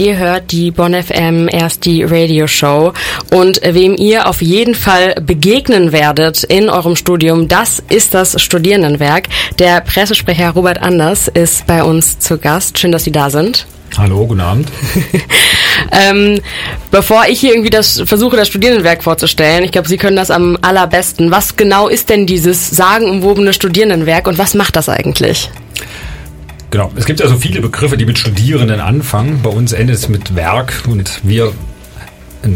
Ihr hört die Bonn FM erst die Radioshow und wem ihr auf jeden Fall begegnen werdet in eurem Studium, das ist das Studierendenwerk. Der Pressesprecher Robert Anders ist bei uns zu Gast. Schön, dass Sie da sind. Hallo, guten Abend. ähm, bevor ich hier irgendwie das versuche, das Studierendenwerk vorzustellen, ich glaube, Sie können das am allerbesten. Was genau ist denn dieses sagenumwobene Studierendenwerk und was macht das eigentlich? Genau, es gibt ja so viele Begriffe, die mit Studierenden anfangen. Bei uns endet es mit Werk und wir,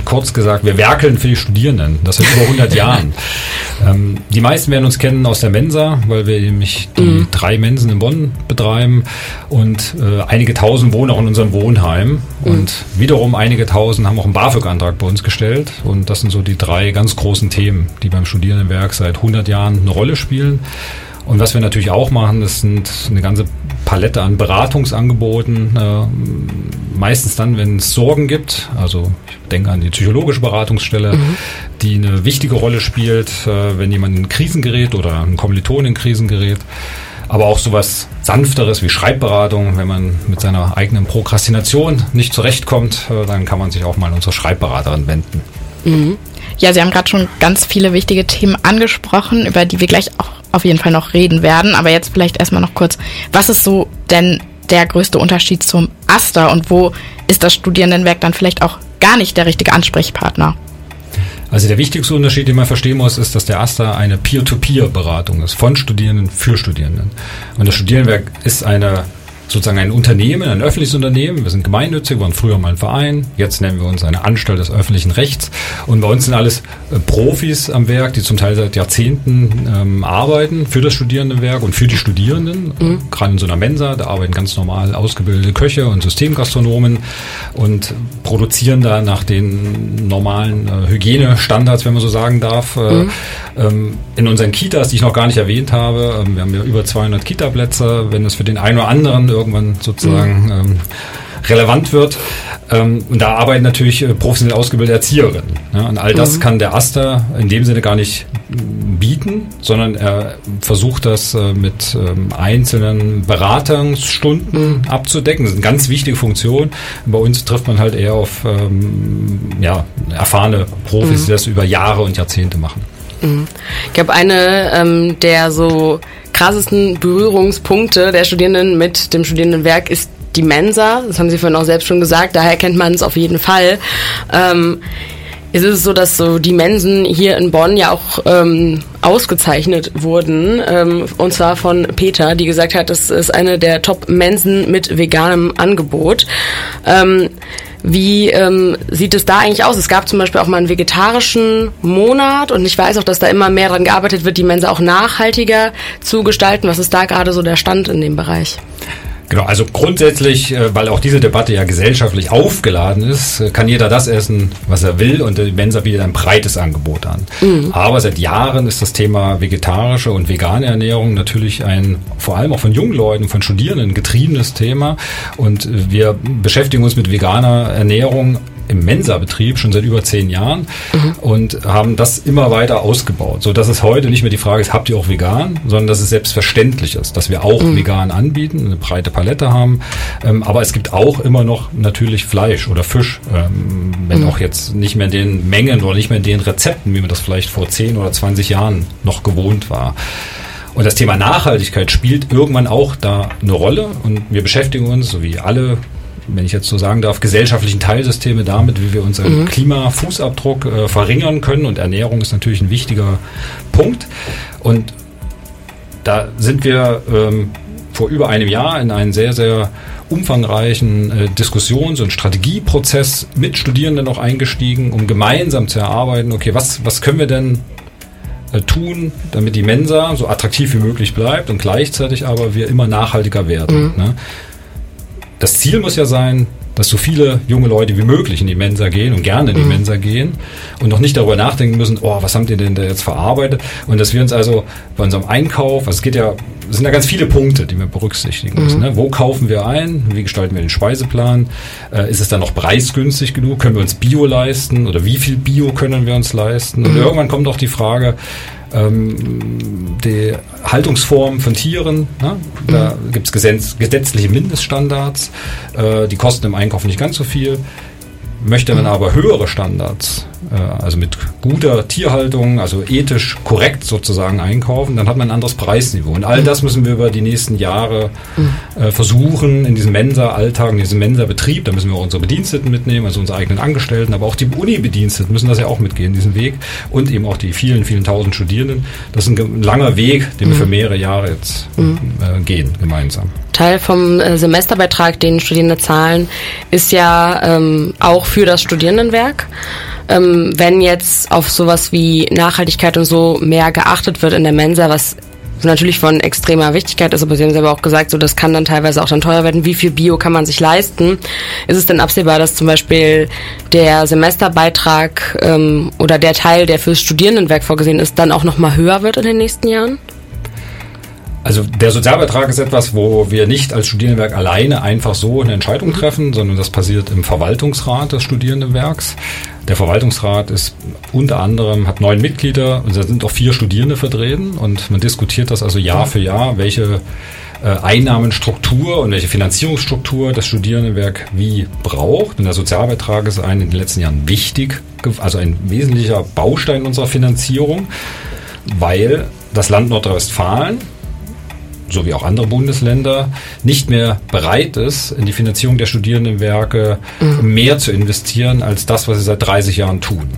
kurz gesagt, wir werkeln für die Studierenden. Das seit über 100 Jahren. Ähm, die meisten werden uns kennen aus der Mensa, weil wir nämlich die mhm. drei Mensen in Bonn betreiben und äh, einige tausend wohnen auch in unserem Wohnheim mhm. und wiederum einige tausend haben auch einen BAföG-Antrag bei uns gestellt und das sind so die drei ganz großen Themen, die beim Studierendenwerk seit 100 Jahren eine Rolle spielen. Und was wir natürlich auch machen, das sind eine ganze Palette an Beratungsangeboten, äh, meistens dann, wenn es Sorgen gibt. Also ich denke an die psychologische Beratungsstelle, mhm. die eine wichtige Rolle spielt, äh, wenn jemand in Krisen gerät oder ein Kommiliton in Krisen gerät. Aber auch sowas Sanfteres wie Schreibberatung, wenn man mit seiner eigenen Prokrastination nicht zurechtkommt, äh, dann kann man sich auch mal an unsere Schreibberaterin wenden. Mhm. Ja, Sie haben gerade schon ganz viele wichtige Themen angesprochen, über die wir gleich auch auf jeden Fall noch reden werden. Aber jetzt vielleicht erstmal noch kurz, was ist so denn der größte Unterschied zum Aster und wo ist das Studierendenwerk dann vielleicht auch gar nicht der richtige Ansprechpartner? Also der wichtigste Unterschied, den man verstehen muss, ist, dass der AStA eine Peer-to-Peer-Beratung ist, von Studierenden für Studierenden. Und das Studierendenwerk ist eine sozusagen ein Unternehmen, ein öffentliches Unternehmen. Wir sind gemeinnützig, waren früher mal ein Verein. Jetzt nennen wir uns eine Anstalt des öffentlichen Rechts. Und bei uns sind alles äh, Profis am Werk, die zum Teil seit Jahrzehnten ähm, arbeiten für das Studierendenwerk und für die Studierenden. Mhm. Gerade in so einer Mensa, da arbeiten ganz normal ausgebildete Köche und Systemgastronomen und produzieren da nach den normalen äh, Hygienestandards, wenn man so sagen darf. Äh, mhm. Ähm, in unseren Kitas, die ich noch gar nicht erwähnt habe, ähm, wir haben ja über 200 Kita-Plätze, wenn es für den einen oder anderen irgendwann sozusagen mhm. ähm, relevant wird. Ähm, und da arbeiten natürlich äh, professionell ausgebildete Erzieherinnen. Ja, und all das mhm. kann der Aster in dem Sinne gar nicht bieten, sondern er versucht das äh, mit ähm, einzelnen Beratungsstunden mhm. abzudecken. Das ist eine ganz wichtige Funktion. Bei uns trifft man halt eher auf ähm, ja, erfahrene Profis, mhm. die das über Jahre und Jahrzehnte machen. Mhm. Ich glaube, eine ähm, der so krassesten Berührungspunkte der Studierenden mit dem Studierendenwerk ist die Mensa. Das haben Sie vorhin auch selbst schon gesagt. Daher kennt man es auf jeden Fall. Ähm, es ist so, dass so die Mensen hier in Bonn ja auch ähm, ausgezeichnet wurden. Ähm, und zwar von Peter, die gesagt hat, das ist eine der Top-Mensen mit veganem Angebot. Ähm, wie ähm, sieht es da eigentlich aus? Es gab zum Beispiel auch mal einen vegetarischen Monat und ich weiß auch, dass da immer mehr daran gearbeitet wird, die Mensa auch nachhaltiger zu gestalten. Was ist da gerade so der Stand in dem Bereich? Genau, also grundsätzlich, äh, weil auch diese Debatte ja gesellschaftlich aufgeladen ist, äh, kann jeder das essen, was er will und die Mensa bietet ein breites Angebot an. Mhm. Aber seit Jahren ist das Thema vegetarische und vegane Ernährung natürlich ein vor allem auch von jungen Leuten, von Studierenden getriebenes Thema und wir beschäftigen uns mit veganer Ernährung im Mensa-Betrieb schon seit über zehn Jahren mhm. und haben das immer weiter ausgebaut, so dass es heute nicht mehr die Frage ist, habt ihr auch vegan, sondern dass es selbstverständlich ist, dass wir auch mhm. vegan anbieten, eine breite Palette haben. Ähm, aber es gibt auch immer noch natürlich Fleisch oder Fisch, ähm, wenn mhm. auch jetzt nicht mehr in den Mengen oder nicht mehr in den Rezepten, wie man das vielleicht vor 10 oder 20 Jahren noch gewohnt war. Und das Thema Nachhaltigkeit spielt irgendwann auch da eine Rolle und wir beschäftigen uns, so wie alle wenn ich jetzt so sagen darf, gesellschaftlichen Teilsysteme damit, wie wir unseren mhm. Klimafußabdruck äh, verringern können. Und Ernährung ist natürlich ein wichtiger Punkt. Und da sind wir ähm, vor über einem Jahr in einen sehr, sehr umfangreichen äh, Diskussions- und Strategieprozess mit Studierenden noch eingestiegen, um gemeinsam zu erarbeiten, okay, was, was können wir denn äh, tun, damit die Mensa so attraktiv wie möglich bleibt und gleichzeitig aber wir immer nachhaltiger werden. Mhm. Ne? Das Ziel muss ja sein, dass so viele junge Leute wie möglich in die Mensa gehen und gerne in die mhm. Mensa gehen und noch nicht darüber nachdenken müssen, oh, was habt ihr denn da jetzt verarbeitet? Und dass wir uns also bei unserem Einkauf, also es geht ja, es sind ja ganz viele Punkte, die wir berücksichtigen mhm. müssen. Ne? Wo kaufen wir ein? Wie gestalten wir den Speiseplan? Äh, ist es dann noch preisgünstig genug? Können wir uns Bio leisten? Oder wie viel Bio können wir uns leisten? Und mhm. irgendwann kommt auch die Frage, Ähm, die Haltungsform von Tieren, ne? da mhm. gibt es gesetzliche Mindeststandards, äh, die kosten im Einkauf nicht ganz so viel. Möchte man aber höhere Standards, also mit guter Tierhaltung, also ethisch korrekt sozusagen einkaufen, dann hat man ein anderes Preisniveau. Und all das müssen wir über die nächsten Jahre äh, versuchen, in diesem Mensa-Alltag, in diesem Mensa-Betrieb, da müssen wir auch unsere Bediensteten mitnehmen, also unsere eigenen Angestellten, aber auch die Uni-Bediensteten müssen das ja auch mitgehen, diesen Weg. Und eben auch die vielen, vielen tausend Studierenden. Das ist ein langer Weg, den wir für mehrere Jahre jetzt äh, gehen, gemeinsam. Teil vom äh, Semesterbeitrag, den Studierende zahlen, ist ja ähm, auch für das Studierendenwerk. Ähm, wenn jetzt auf sowas wie Nachhaltigkeit und so mehr geachtet wird in der Mensa, was natürlich von extremer Wichtigkeit ist, aber Sie haben selber auch gesagt, so das kann dann teilweise auch dann teuer werden. Wie viel Bio kann man sich leisten? Ist es denn absehbar, dass zum Beispiel der Semesterbeitrag ähm, oder der Teil, der fürs Studierendenwerk vorgesehen ist, dann auch nochmal höher wird in den nächsten Jahren? Also der Sozialbeitrag ist etwas, wo wir nicht als Studierendenwerk alleine einfach so eine Entscheidung treffen, sondern das passiert im Verwaltungsrat des Studierendenwerks. Der Verwaltungsrat ist unter anderem, hat neun Mitglieder und da sind auch vier Studierende vertreten und man diskutiert das also Jahr für Jahr, welche äh, Einnahmenstruktur und welche Finanzierungsstruktur das Studierendenwerk wie braucht. Und der Sozialbeitrag ist ein in den letzten Jahren wichtig, also ein wesentlicher Baustein unserer Finanzierung, weil das Land Nordrhein-Westfalen so wie auch andere Bundesländer, nicht mehr bereit ist, in die Finanzierung der Studierendenwerke mhm. mehr zu investieren als das, was sie seit 30 Jahren tun.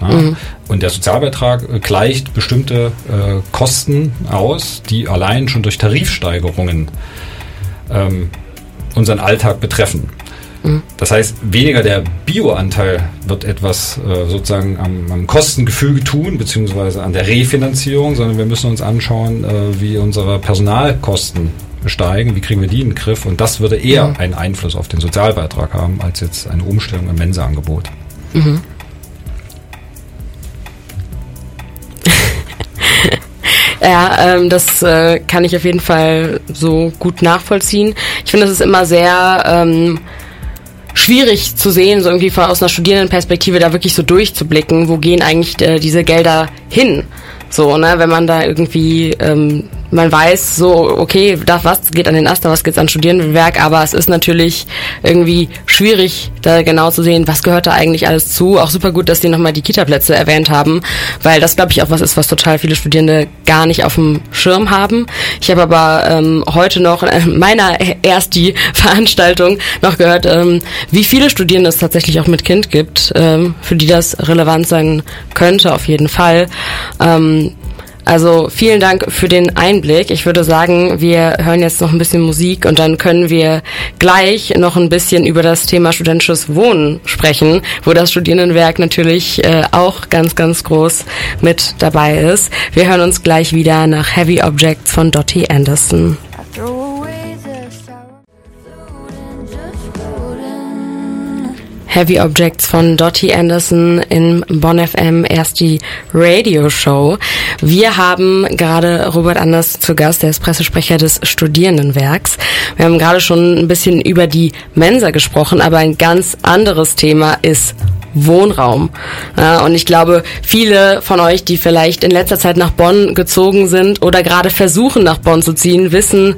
Ja? Mhm. Und der Sozialbeitrag gleicht bestimmte äh, Kosten aus, die allein schon durch Tarifsteigerungen ähm, unseren Alltag betreffen. Das heißt, weniger der Bioanteil wird etwas äh, sozusagen am, am, Kostengefüge tun, beziehungsweise an der Refinanzierung, sondern wir müssen uns anschauen, äh, wie unsere Personalkosten steigen, wie kriegen wir die in den Griff. Und das würde eher mhm. einen Einfluss auf den Sozialbeitrag haben, als jetzt eine Umstellung im Mensa-Angebot. Mhm. Ja, ähm, das äh, kann ich auf jeden Fall so gut nachvollziehen. Ich finde, das ist immer sehr ähm, schwierig zu sehen, so irgendwie aus einer Studierendenperspektive da wirklich so durchzublicken, wo gehen eigentlich äh, diese Gelder hin? So, ne, wenn man da irgendwie ähm, man weiß so, okay, das, was geht an den Aster, was geht an Studierendenwerk, aber es ist natürlich irgendwie schwierig, da genau zu sehen, was gehört da eigentlich alles zu. Auch super gut, dass die nochmal die Kita-Plätze erwähnt haben, weil das, glaube ich, auch was ist, was total viele Studierende gar nicht auf dem Schirm haben. Ich habe aber ähm, heute noch in meiner erst die Veranstaltung noch gehört, ähm, wie viele Studierende es tatsächlich auch mit Kind gibt, ähm, für die das relevant sein könnte, auf jeden Fall. Ähm, also vielen Dank für den Einblick. Ich würde sagen, wir hören jetzt noch ein bisschen Musik und dann können wir gleich noch ein bisschen über das Thema studentisches Wohnen sprechen, wo das Studierendenwerk natürlich äh, auch ganz, ganz groß mit dabei ist. Wir hören uns gleich wieder nach Heavy Objects von Dottie Anderson. Heavy Objects von Dottie Anderson in Bonn FM erst die Radio Show. Wir haben gerade Robert Anders zu Gast, der ist Pressesprecher des Studierendenwerks. Wir haben gerade schon ein bisschen über die Mensa gesprochen, aber ein ganz anderes Thema ist Wohnraum. Ja, und ich glaube, viele von euch, die vielleicht in letzter Zeit nach Bonn gezogen sind oder gerade versuchen, nach Bonn zu ziehen, wissen,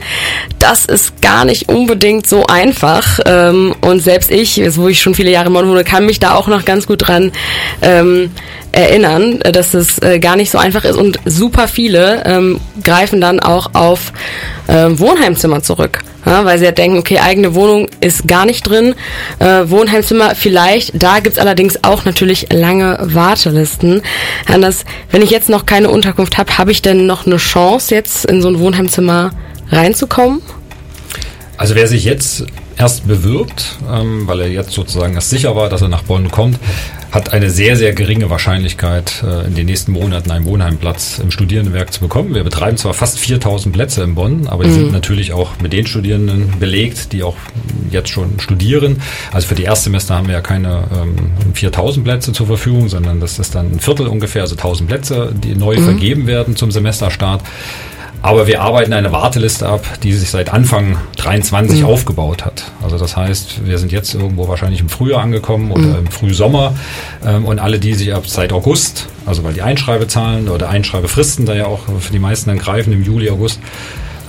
das ist gar nicht unbedingt so einfach. Ähm, und selbst ich, wo ich schon viele Jahre in Bonn wohne, kann mich da auch noch ganz gut dran ähm, erinnern, dass es äh, gar nicht so einfach ist. Und super viele ähm, greifen dann auch auf äh, Wohnheimzimmer zurück ja, weil sie ja denken, okay, eigene Wohnung ist gar nicht drin, äh, Wohnheimzimmer vielleicht, da gibt's allerdings auch natürlich lange Wartelisten. Anders, wenn ich jetzt noch keine Unterkunft habe, habe ich denn noch eine Chance, jetzt in so ein Wohnheimzimmer reinzukommen? Also wer sich jetzt erst bewirbt, ähm, weil er jetzt sozusagen erst sicher war, dass er nach Bonn kommt, hat eine sehr, sehr geringe Wahrscheinlichkeit, äh, in den nächsten Monaten einen Wohnheimplatz im Studierendenwerk zu bekommen. Wir betreiben zwar fast 4000 Plätze in Bonn, aber die mhm. sind natürlich auch mit den Studierenden belegt, die auch jetzt schon studieren. Also für die Erstsemester haben wir ja keine ähm, 4000 Plätze zur Verfügung, sondern das ist dann ein Viertel ungefähr, also 1000 Plätze, die neu mhm. vergeben werden zum Semesterstart. Aber wir arbeiten eine Warteliste ab, die sich seit Anfang 23 mhm. aufgebaut hat. Also das heißt, wir sind jetzt irgendwo wahrscheinlich im Frühjahr angekommen oder mhm. im Frühsommer. Ähm, und alle, die sich ab seit August, also weil die Einschreibezahlen oder Einschreibefristen da ja auch für die meisten dann greifen im Juli, August,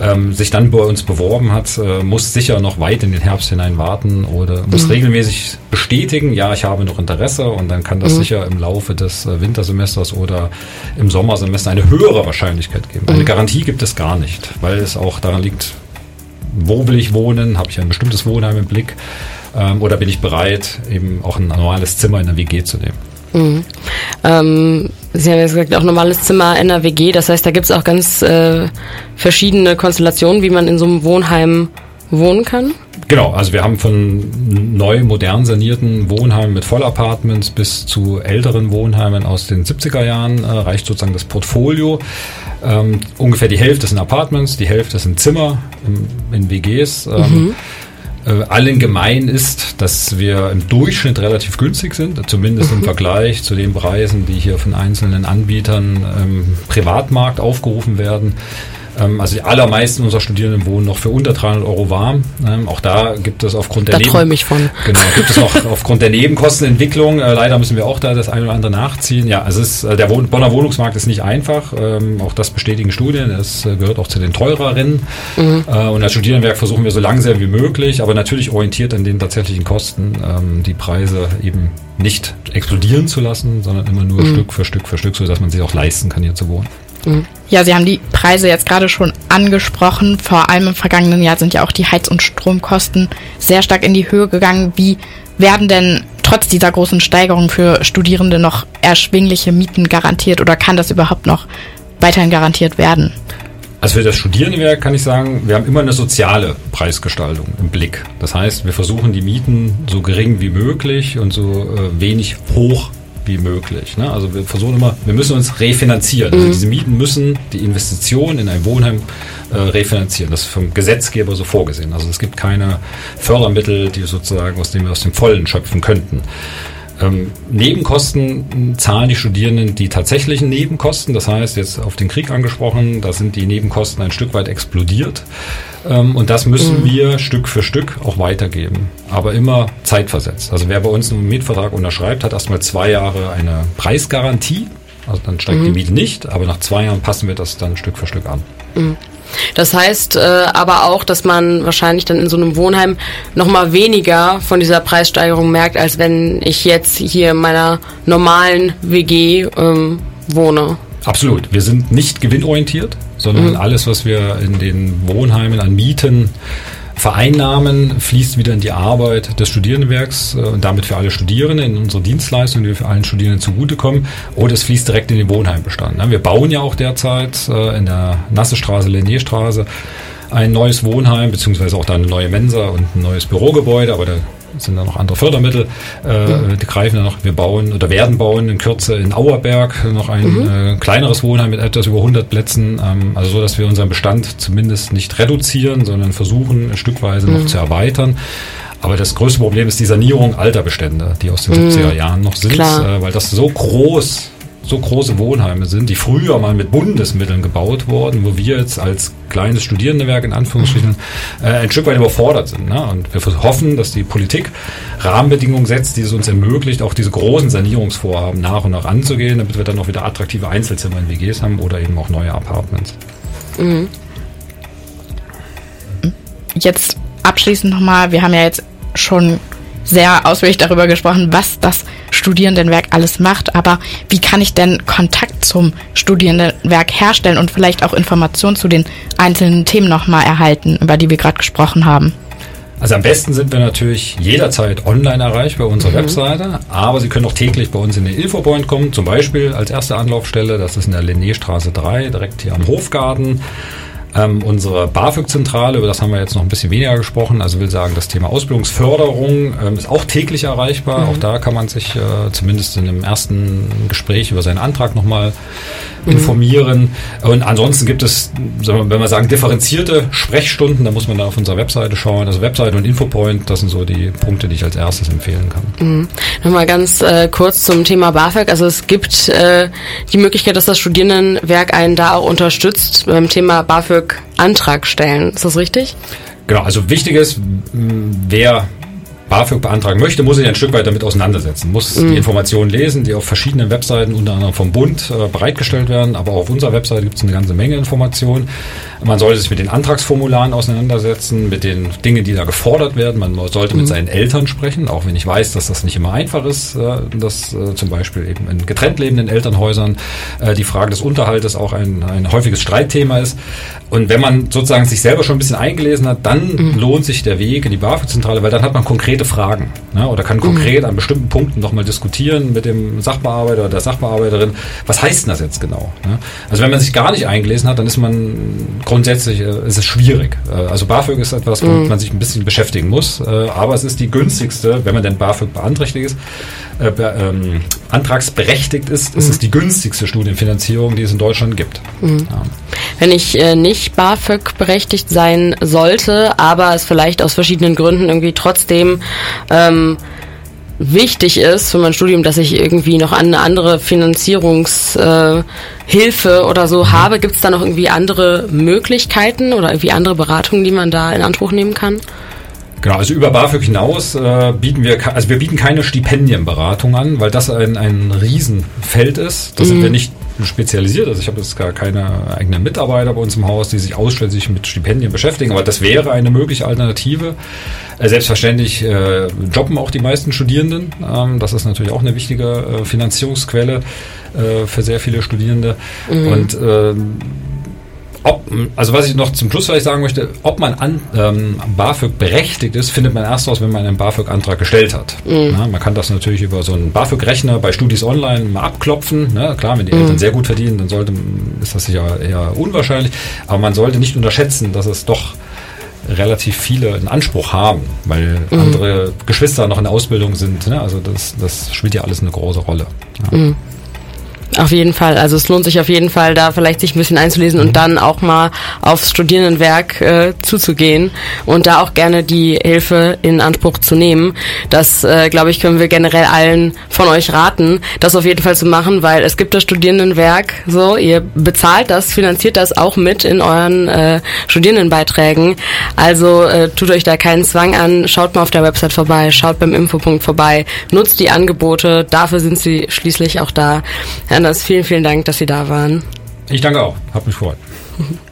ähm, sich dann bei uns beworben hat, äh, muss sicher noch weit in den Herbst hinein warten oder muss mhm. regelmäßig bestätigen, ja, ich habe noch Interesse und dann kann das mhm. sicher im Laufe des äh, Wintersemesters oder im Sommersemester eine höhere Wahrscheinlichkeit geben. Eine mhm. Garantie gibt es gar nicht, weil es auch daran liegt, wo will ich wohnen, habe ich ein bestimmtes Wohnheim im Blick ähm, oder bin ich bereit, eben auch ein normales Zimmer in der WG zu nehmen. Mhm. Ähm, Sie haben jetzt gesagt, auch normales Zimmer in der WG. Das heißt, da gibt es auch ganz äh, verschiedene Konstellationen, wie man in so einem Wohnheim wohnen kann. Genau, also wir haben von neu, modern sanierten Wohnheimen mit Vollapartments bis zu älteren Wohnheimen aus den 70er Jahren äh, reicht sozusagen das Portfolio. Ähm, ungefähr die Hälfte sind Apartments, die Hälfte sind Zimmer in, in WGs. Ähm, mhm äh, allen gemein ist, dass wir im Durchschnitt relativ günstig sind, zumindest im mhm. Vergleich zu den Preisen, die hier von einzelnen Anbietern im Privatmarkt aufgerufen werden. Ähm, also die allermeisten unserer Studierenden wohnen noch für unter 300 Euro warm. Ähm, auch da gibt es aufgrund der da träume ich von. Genau, gibt es auch aufgrund der Nebenkostenentwicklung. Äh, leider müssen wir auch da das eine oder andere nachziehen. Ja, es ist, äh, der Bonner Wohnungsmarkt ist nicht einfach. Ähm, auch das bestätigen Studien. Es äh, gehört auch zu den teureren. Mhm. und als Studierendenwerk versuchen wir so langsam wie möglich, aber natürlich orientiert an den tatsächlichen Kosten, die Preise eben nicht explodieren zu lassen, sondern immer nur mhm. Stück für Stück für Stück, sodass man sich auch leisten kann, hier zu wohnen. Ja, Sie haben die Preise jetzt gerade schon angesprochen. Vor allem im vergangenen Jahr sind ja auch die Heiz- und Stromkosten sehr stark in die Höhe gegangen. Wie werden denn trotz dieser großen Steigerung für Studierende noch erschwingliche Mieten garantiert oder kann das überhaupt noch weiterhin garantiert werden? Also für das Studierendenwerk kann ich sagen, wir haben immer eine soziale Preisgestaltung im Blick. Das heißt, wir versuchen die Mieten so gering wie möglich und so äh, wenig hoch wie möglich. Ne? Also wir versuchen immer, wir müssen uns refinanzieren. Also mhm. diese Mieten müssen die Investition in ein Wohnheim äh, refinanzieren. Das ist vom Gesetzgeber so vorgesehen. Also es gibt keine Fördermittel, die sozusagen aus dem wir aus dem Vollen schöpfen könnten. Ähm, Nebenkosten zahlen die Studierenden die tatsächlichen Nebenkosten. Das heißt, jetzt auf den Krieg angesprochen, da sind die Nebenkosten ein Stück weit explodiert. Ähm, und das müssen mhm. wir Stück für Stück auch weitergeben. Aber immer zeitversetzt. Also wer bei uns einen Mietvertrag unterschreibt, hat erstmal zwei Jahre eine Preisgarantie. Also dann steigt mhm. die Miete nicht, aber nach zwei Jahren passen wir das dann Stück für Stück an. Mhm. Das heißt äh, aber auch, dass man wahrscheinlich dann in so einem Wohnheim nochmal weniger von dieser Preissteigerung merkt, als wenn ich jetzt hier in meiner normalen WG ähm, wohne. Absolut. Wir sind nicht gewinnorientiert, sondern mhm. alles, was wir in den Wohnheimen an Mieten vereinnahmen, fließt wieder in die Arbeit des Studierendenwerks äh, und damit für alle Studierenden in unsere Dienstleistungen, die für allen Studierenden zugutekommen, oder es fließt direkt in den Wohnheimbestand. Wir bauen ja auch derzeit äh, in der Nassestraße, Lennéstraße ein neues Wohnheim, beziehungsweise auch da eine neue Mensa und ein neues Bürogebäude, aber da sind da noch andere Fördermittel, äh, die greifen da noch. Wir bauen oder werden bauen in Kürze in Auerberg noch ein mhm. äh, kleineres Wohnheim mit etwas über 100 Plätzen, ähm, also so, dass wir unseren Bestand zumindest nicht reduzieren, sondern versuchen stückweise mhm. noch zu erweitern. Aber das größte Problem ist die Sanierung alter Bestände, die aus den 70er mhm. Jahren noch sind, äh, weil das so groß so große Wohnheime sind, die früher mal mit Bundesmitteln gebaut wurden, wo wir jetzt als kleines Studierendenwerk in Anführungsstrichen äh, ein Stück weit überfordert sind. Ne? Und wir hoffen, dass die Politik Rahmenbedingungen setzt, die es uns ermöglicht, auch diese großen Sanierungsvorhaben nach und nach anzugehen, damit wir dann auch wieder attraktive Einzelzimmer in WGs haben oder eben auch neue Apartments. Mhm. Jetzt abschließend nochmal, wir haben ja jetzt schon sehr ausführlich darüber gesprochen, was das Studierendenwerk alles macht. Aber wie kann ich denn Kontakt zum Studierendenwerk herstellen und vielleicht auch Informationen zu den einzelnen Themen nochmal erhalten, über die wir gerade gesprochen haben? Also am besten sind wir natürlich jederzeit online erreichbar bei unserer mhm. Webseite, aber Sie können auch täglich bei uns in den Infopoint kommen, zum Beispiel als erste Anlaufstelle, das ist in der Linnéstraße 3, direkt hier am Hofgarten. Ähm, unsere BAföG-Zentrale, über das haben wir jetzt noch ein bisschen weniger gesprochen, also will sagen, das Thema Ausbildungsförderung ähm, ist auch täglich erreichbar. Mhm. Auch da kann man sich äh, zumindest in dem ersten Gespräch über seinen Antrag nochmal mhm. informieren. Und ansonsten gibt es, wenn wir sagen, differenzierte Sprechstunden, da muss man da auf unserer Webseite schauen. Also Webseite und Infopoint, das sind so die Punkte, die ich als erstes empfehlen kann. Mhm. Nochmal ganz äh, kurz zum Thema BAföG. Also es gibt äh, die Möglichkeit, dass das Studierendenwerk einen da auch unterstützt beim Thema BAföG Antrag stellen. Ist das richtig? Genau, also wichtig ist, wer BAföG beantragen möchte, muss sich ein Stück weit damit auseinandersetzen, muss mhm. die Informationen lesen, die auf verschiedenen Webseiten, unter anderem vom Bund, äh, bereitgestellt werden. Aber auch auf unserer Webseite gibt es eine ganze Menge Informationen. Man sollte sich mit den Antragsformularen auseinandersetzen, mit den Dingen, die da gefordert werden. Man sollte mit mhm. seinen Eltern sprechen, auch wenn ich weiß, dass das nicht immer einfach ist, äh, dass äh, zum Beispiel eben in getrennt lebenden Elternhäusern die Frage des Unterhaltes auch ein, ein häufiges Streitthema ist. Und wenn man sozusagen sich selber schon ein bisschen eingelesen hat, dann mhm. lohnt sich der Weg in die BAföG-Zentrale, weil dann hat man konkrete Fragen ne? oder kann konkret mhm. an bestimmten Punkten nochmal diskutieren mit dem Sachbearbeiter oder der Sachbearbeiterin. Was heißt denn das jetzt genau? Ne? Also wenn man sich gar nicht eingelesen hat, dann ist man grundsätzlich äh, ist es schwierig. Äh, also BAföG ist etwas, womit mhm. man sich ein bisschen beschäftigen muss, äh, aber es ist die günstigste, wenn man denn BAföG beantragt ist, äh, ähm, antragsberechtigt ist, ist es die günstigste Studienfinanzierung, die es in Deutschland gibt. Mhm. Ja. Wenn ich äh, nicht BAföG berechtigt sein sollte, aber es vielleicht aus verschiedenen Gründen irgendwie trotzdem ähm, wichtig ist für mein Studium, dass ich irgendwie noch eine andere Finanzierungshilfe äh, oder so mhm. habe. Gibt es da noch irgendwie andere Möglichkeiten oder irgendwie andere Beratungen, die man da in Anspruch nehmen kann? Genau, also über BAföG hinaus äh, bieten wir, also wir bieten keine Stipendienberatung an, weil das ein, ein Riesenfeld ist. Da mhm. sind wir nicht spezialisiert. Also ich habe jetzt gar keine eigenen Mitarbeiter bei uns im Haus, die sich ausschließlich mit Stipendien beschäftigen, aber das wäre eine mögliche Alternative. Äh, selbstverständlich äh, jobben auch die meisten Studierenden. Ähm, das ist natürlich auch eine wichtige äh, Finanzierungsquelle äh, für sehr viele Studierende. Mhm. Und ähm, ob, also was ich noch zum Schluss vielleicht sagen möchte, ob man an ähm, BAföG berechtigt ist, findet man erst raus, wenn man einen BAföG-Antrag gestellt hat. Mhm. Ja, man kann das natürlich über so einen BAföG-Rechner bei Studis Online mal abklopfen. Ne? Klar, wenn die mhm. Eltern sehr gut verdienen, dann sollte, ist das sicher eher unwahrscheinlich. Aber man sollte nicht unterschätzen, dass es doch relativ viele in Anspruch haben, weil mhm. andere Geschwister noch in der Ausbildung sind. Ne? Also das, das spielt ja alles eine große Rolle. Ja. Mhm. Auf jeden Fall. Also es lohnt sich auf jeden Fall, da vielleicht sich ein bisschen einzulesen und dann auch mal aufs Studierendenwerk äh, zuzugehen und da auch gerne die Hilfe in Anspruch zu nehmen. Das, äh, glaube ich, können wir generell allen von euch raten, das auf jeden Fall zu machen, weil es gibt das Studierendenwerk so, ihr bezahlt das, finanziert das auch mit in euren äh, Studierendenbeiträgen. Also äh, tut euch da keinen Zwang an, schaut mal auf der Website vorbei, schaut beim Infopunkt vorbei, nutzt die Angebote, dafür sind sie schließlich auch da. Ja, Anders, vielen, vielen Dank, dass Sie da waren. Ich danke auch. Hat mich gefreut.